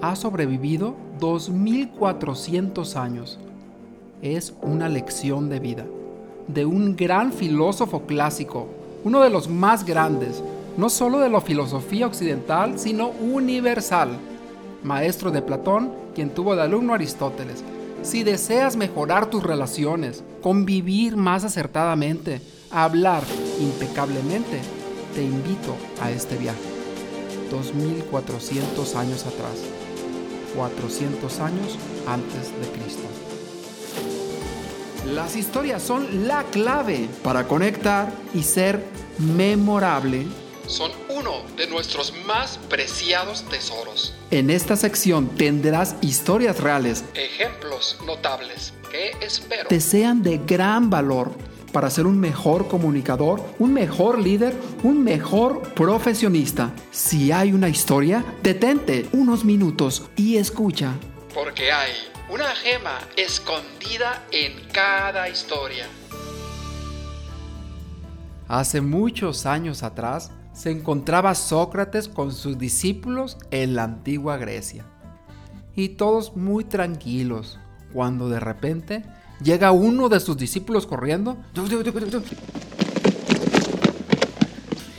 ha sobrevivido 2400 años. Es una lección de vida de un gran filósofo clásico, uno de los más grandes, no solo de la filosofía occidental, sino universal. Maestro de Platón, quien tuvo de alumno Aristóteles. Si deseas mejorar tus relaciones, convivir más acertadamente, hablar impecablemente, te invito a este viaje. 2400 años atrás, 400 años antes de Cristo. Las historias son la clave para conectar y ser memorable son uno de nuestros más preciados tesoros. En esta sección tendrás historias reales, ejemplos notables que espero te sean de gran valor para ser un mejor comunicador, un mejor líder, un mejor profesionista. Si hay una historia, detente unos minutos y escucha. Porque hay una gema escondida en cada historia. Hace muchos años atrás, se encontraba Sócrates con sus discípulos en la antigua Grecia. Y todos muy tranquilos, cuando de repente llega uno de sus discípulos corriendo.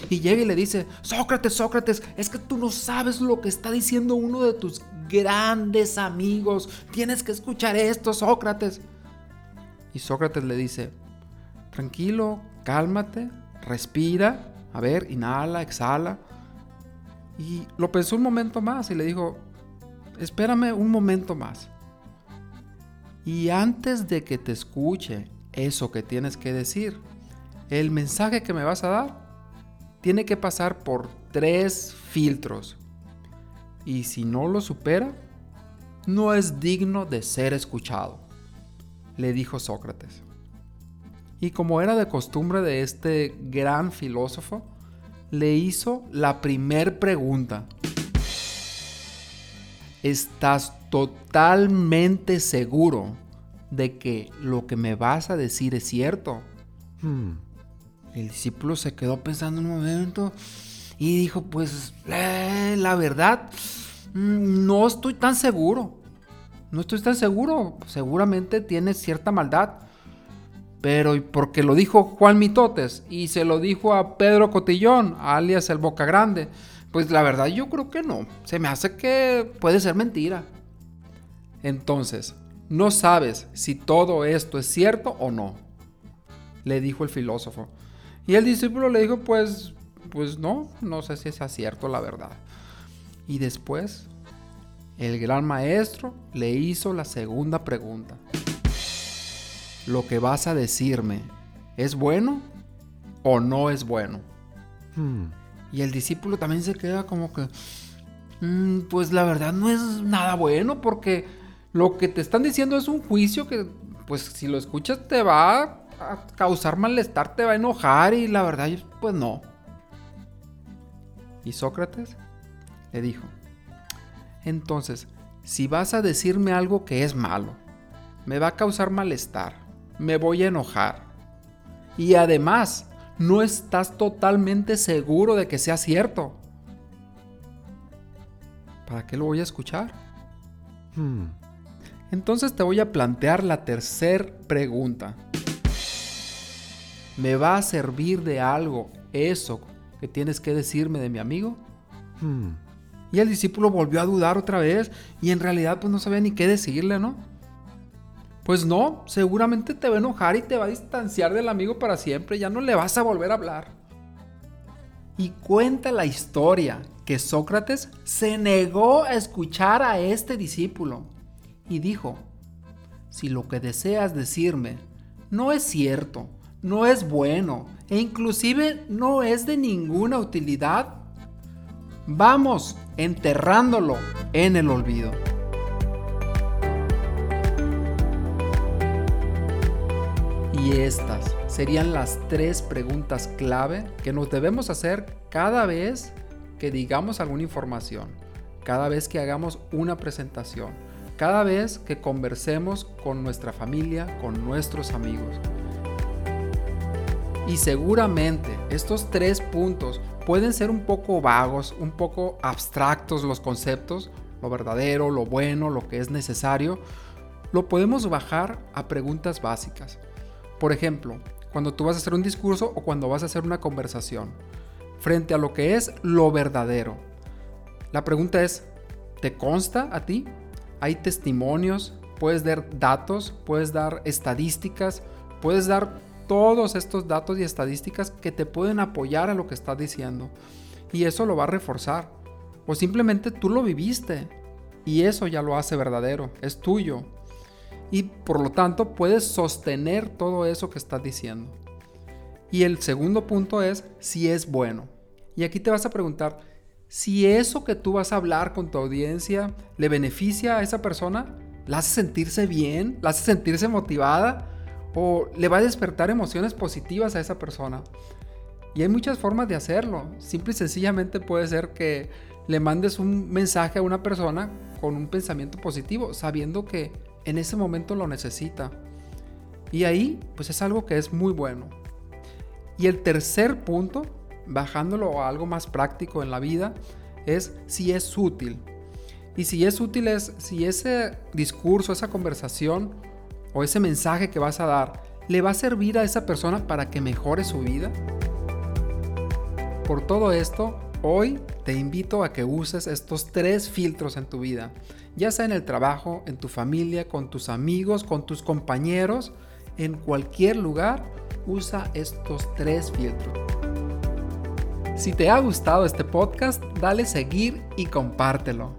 Y llega y le dice, Sócrates, Sócrates, es que tú no sabes lo que está diciendo uno de tus grandes amigos. Tienes que escuchar esto, Sócrates. Y Sócrates le dice, tranquilo, cálmate, respira a ver, inhala, exhala. Y lo pensó un momento más y le dijo, espérame un momento más. Y antes de que te escuche eso que tienes que decir, el mensaje que me vas a dar tiene que pasar por tres filtros. Y si no lo supera, no es digno de ser escuchado, le dijo Sócrates. Y como era de costumbre de este gran filósofo, le hizo la primer pregunta. ¿Estás totalmente seguro de que lo que me vas a decir es cierto? Hmm. El discípulo se quedó pensando un momento y dijo, pues eh, la verdad, mm, no estoy tan seguro. No estoy tan seguro. Seguramente tiene cierta maldad. Pero porque lo dijo Juan Mitotes y se lo dijo a Pedro Cotillón, alias el Boca Grande, pues la verdad yo creo que no. Se me hace que puede ser mentira. Entonces, no sabes si todo esto es cierto o no, le dijo el filósofo. Y el discípulo le dijo, pues, pues no, no sé si es cierto la verdad. Y después, el gran maestro le hizo la segunda pregunta lo que vas a decirme es bueno o no es bueno. Hmm. Y el discípulo también se queda como que, mm, pues la verdad no es nada bueno porque lo que te están diciendo es un juicio que, pues si lo escuchas te va a causar malestar, te va a enojar y la verdad, pues no. Y Sócrates le dijo, entonces, si vas a decirme algo que es malo, me va a causar malestar, me voy a enojar. Y además, no estás totalmente seguro de que sea cierto. ¿Para qué lo voy a escuchar? Hmm. Entonces te voy a plantear la tercera pregunta. ¿Me va a servir de algo eso que tienes que decirme de mi amigo? Hmm. Y el discípulo volvió a dudar otra vez y en realidad pues no sabía ni qué decirle, ¿no? Pues no, seguramente te va a enojar y te va a distanciar del amigo para siempre, ya no le vas a volver a hablar. Y cuenta la historia que Sócrates se negó a escuchar a este discípulo y dijo, si lo que deseas decirme no es cierto, no es bueno e inclusive no es de ninguna utilidad, vamos enterrándolo en el olvido. Y estas serían las tres preguntas clave que nos debemos hacer cada vez que digamos alguna información, cada vez que hagamos una presentación, cada vez que conversemos con nuestra familia, con nuestros amigos. Y seguramente estos tres puntos pueden ser un poco vagos, un poco abstractos los conceptos, lo verdadero, lo bueno, lo que es necesario, lo podemos bajar a preguntas básicas. Por ejemplo, cuando tú vas a hacer un discurso o cuando vas a hacer una conversación, frente a lo que es lo verdadero. La pregunta es, ¿te consta a ti? ¿Hay testimonios? ¿Puedes dar datos? ¿Puedes dar estadísticas? ¿Puedes dar todos estos datos y estadísticas que te pueden apoyar a lo que estás diciendo? Y eso lo va a reforzar. O simplemente tú lo viviste y eso ya lo hace verdadero, es tuyo. Y por lo tanto puedes sostener todo eso que estás diciendo. Y el segundo punto es si es bueno. Y aquí te vas a preguntar, si eso que tú vas a hablar con tu audiencia le beneficia a esa persona, la hace sentirse bien, la hace sentirse motivada o le va a despertar emociones positivas a esa persona. Y hay muchas formas de hacerlo. Simple y sencillamente puede ser que le mandes un mensaje a una persona con un pensamiento positivo, sabiendo que en ese momento lo necesita. Y ahí, pues es algo que es muy bueno. Y el tercer punto, bajándolo a algo más práctico en la vida, es si es útil. Y si es útil es si ese discurso, esa conversación o ese mensaje que vas a dar le va a servir a esa persona para que mejore su vida. Por todo esto, hoy te invito a que uses estos tres filtros en tu vida, ya sea en el trabajo, en tu familia, con tus amigos, con tus compañeros, en cualquier lugar, usa estos tres filtros. Si te ha gustado este podcast, dale seguir y compártelo.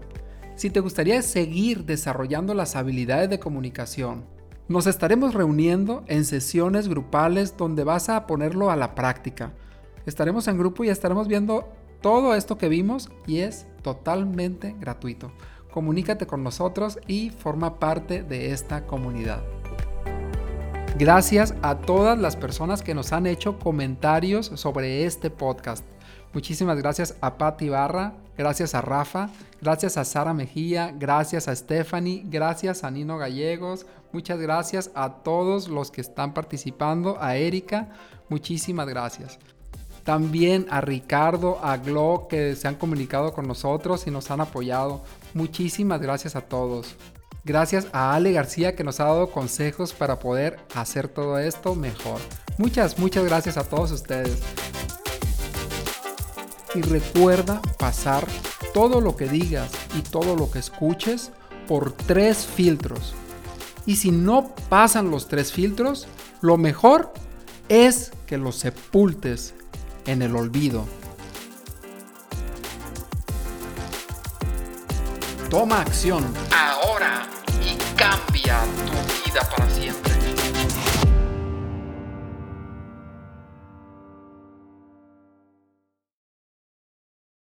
Si te gustaría seguir desarrollando las habilidades de comunicación, nos estaremos reuniendo en sesiones grupales donde vas a ponerlo a la práctica. Estaremos en grupo y estaremos viendo todo esto que vimos y es totalmente gratuito. Comunícate con nosotros y forma parte de esta comunidad. Gracias a todas las personas que nos han hecho comentarios sobre este podcast. Muchísimas gracias a Patti Barra, gracias a Rafa, gracias a Sara Mejía, gracias a Stephanie, gracias a Nino Gallegos, muchas gracias a todos los que están participando, a Erika, muchísimas gracias. También a Ricardo, a Glo, que se han comunicado con nosotros y nos han apoyado. Muchísimas gracias a todos. Gracias a Ale García que nos ha dado consejos para poder hacer todo esto mejor. Muchas, muchas gracias a todos ustedes y recuerda pasar todo lo que digas y todo lo que escuches por tres filtros. Y si no pasan los tres filtros, lo mejor es que los sepultes en el olvido. Toma acción ahora y cambia tu vida para siempre.